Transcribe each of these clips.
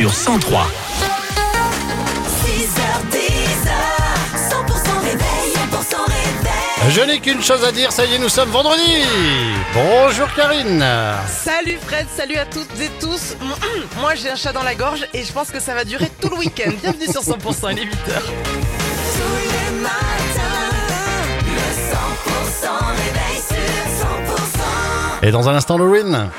sur 103. 6h10, 100% réveil, 100% réveil. Je n'ai qu'une chose à dire, ça y est, nous sommes vendredi. Bonjour Karine. Salut Fred, salut à toutes et tous. Moi j'ai un chat dans la gorge et je pense que ça va durer tout le week-end. Bienvenue sur 100%, il est 8h. Tous les matins, le 100% réveil sur 100%. Et dans un instant, Lorraine.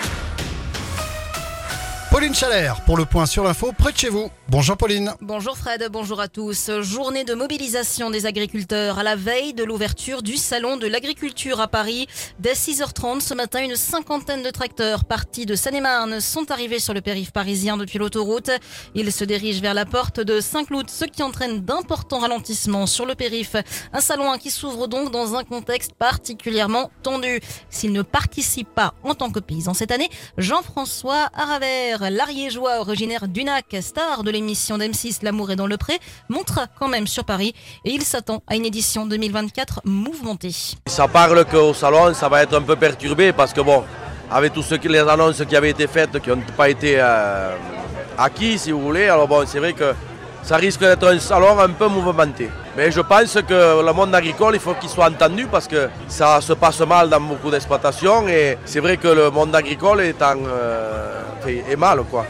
Pour le point sur l'info près de chez vous. Bonjour Pauline. Bonjour Fred, bonjour à tous. Journée de mobilisation des agriculteurs à la veille de l'ouverture du Salon de l'agriculture à Paris. Dès 6h30 ce matin, une cinquantaine de tracteurs partis de Seine-et-Marne sont arrivés sur le périph' parisien depuis l'autoroute. Ils se dirigent vers la porte de Saint-Cloud, ce qui entraîne d'importants ralentissements sur le périph'. Un salon qui s'ouvre donc dans un contexte particulièrement tendu. S'il ne participe pas en tant que paysan cette année, Jean-François Aravert, l'ariégeois originaire d'Unac, star de l'émission d'M6 L'amour est dans le pré, montre quand même sur Paris et il s'attend à une édition 2024 mouvementée. Ça parle qu'au salon, ça va être un peu perturbé parce que bon, avec toutes les annonces qui avaient été faites, qui n'ont pas été euh, acquis, si vous voulez, alors bon, c'est vrai que ça risque d'être un salon un peu mouvementé. Mais je pense que le monde agricole, il faut qu'il soit entendu parce que ça se passe mal dans beaucoup d'exploitations et c'est vrai que le monde agricole est, euh, est mal, quoi.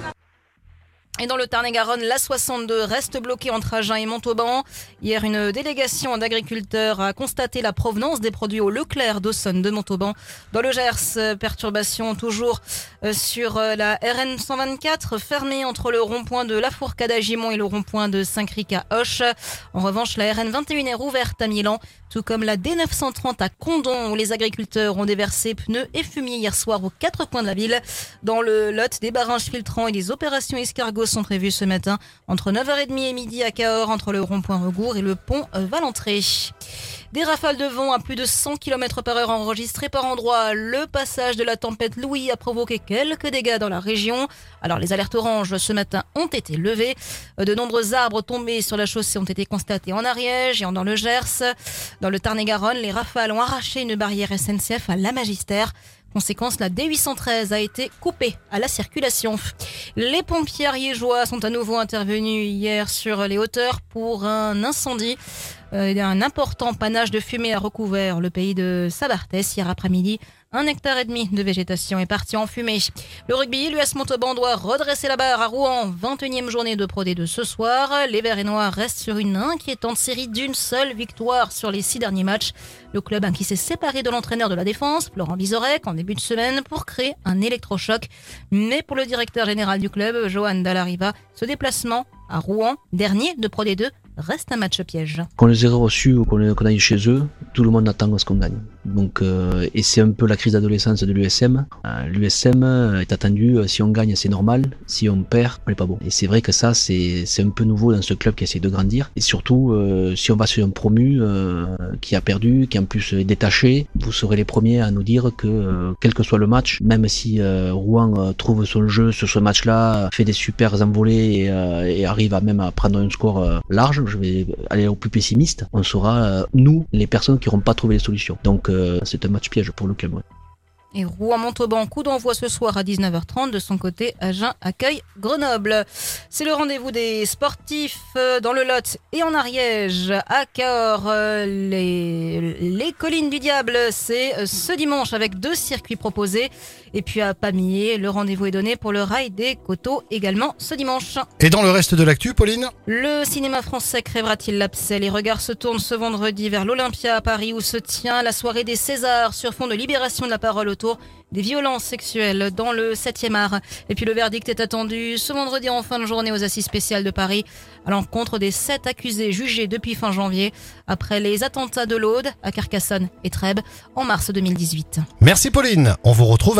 Et dans le Tarn-et-Garonne, la 62 reste bloquée entre Agen et Montauban. Hier, une délégation d'agriculteurs a constaté la provenance des produits au Leclerc d'Aussonne de Montauban. Dans le Gers, euh, perturbation toujours euh, sur euh, la RN 124, fermée entre le rond-point de La Fourcade à et le rond-point de Saint-Cric à Hoche. En revanche, la RN 21 est rouverte à Milan, tout comme la D930 à Condon, où les agriculteurs ont déversé pneus et fumier hier soir aux quatre coins de la ville. Dans le Lot, des barrages filtrants et des opérations escargots sont prévues ce matin entre 9h30 et midi à Cahors, entre le rond-point Regour et le pont euh, Valentré. Des rafales de vent à plus de 100 km par heure enregistrées par endroit. Le passage de la tempête Louis a provoqué quelques dégâts dans la région. Alors les alertes oranges ce matin ont été levées. De nombreux arbres tombés sur la chaussée ont été constatés en Ariège et dans le Gers. Dans le Tarn-et-Garonne, les rafales ont arraché une barrière SNCF à la Magistère. Conséquence, la D813 a été coupée à la circulation. Les pompiers ariégeois sont à nouveau intervenus hier sur les hauteurs pour un incendie. Euh, un important panache de fumée a recouvert le pays de Sabartès hier après-midi. Un hectare et demi de végétation est parti en fumée. Le rugby, l'US Montauban doit redresser la barre à Rouen. 21e journée de Pro D2 ce soir. Les Verts et Noirs restent sur une inquiétante série d'une seule victoire sur les six derniers matchs. Le club hein, qui s'est séparé de l'entraîneur de la défense, Laurent Vizorek, en début de semaine pour créer un électrochoc. Mais pour le directeur général du club, Johan Dallariva, ce déplacement à Rouen, dernier de Pro D2, reste un match piège. Qu'on les ait reçus ou qu'on qu'on aille chez eux, tout le monde attend ce qu'on gagne. Donc, euh, et c'est un peu la crise d'adolescence de l'USM. Euh, L'USM est attendu, euh, si on gagne c'est normal, si on perd, on n'est pas bon. Et c'est vrai que ça c'est un peu nouveau dans ce club qui essaie de grandir. Et surtout, si on va sur un promu qui a perdu, qui en plus est détaché, vous serez les premiers à nous dire que quel que soit le match, même si Rouen trouve son jeu sur ce match-là, fait des super envolées et, et arrive à même à prendre un score euh, je vais aller au plus pessimiste, on sera euh, nous les personnes qui n'auront pas trouvé les solutions. Donc euh, c'est un match piège pour le club. Et Rouen-Montauban, coup d'envoi ce soir à 19h30. De son côté, Agen accueille Grenoble. C'est le rendez-vous des sportifs euh, dans le Lot et en Ariège. À Cahors, euh, les, les collines du diable, c'est euh, ce dimanche avec deux circuits proposés. Et puis à Pamiers, le rendez-vous est donné pour le rail des coteaux également ce dimanche. Et dans le reste de l'actu, Pauline? Le cinéma français crèvera-t-il l'abcès? Les regards se tournent ce vendredi vers l'Olympia à Paris où se tient la soirée des Césars sur fond de libération de la parole des violences sexuelles dans le 7e art. Et puis le verdict est attendu ce vendredi en fin de journée aux assises spéciales de Paris à l'encontre des sept accusés jugés depuis fin janvier après les attentats de l'Aude à Carcassonne et Trèbes en mars 2018. Merci Pauline. On vous retrouve à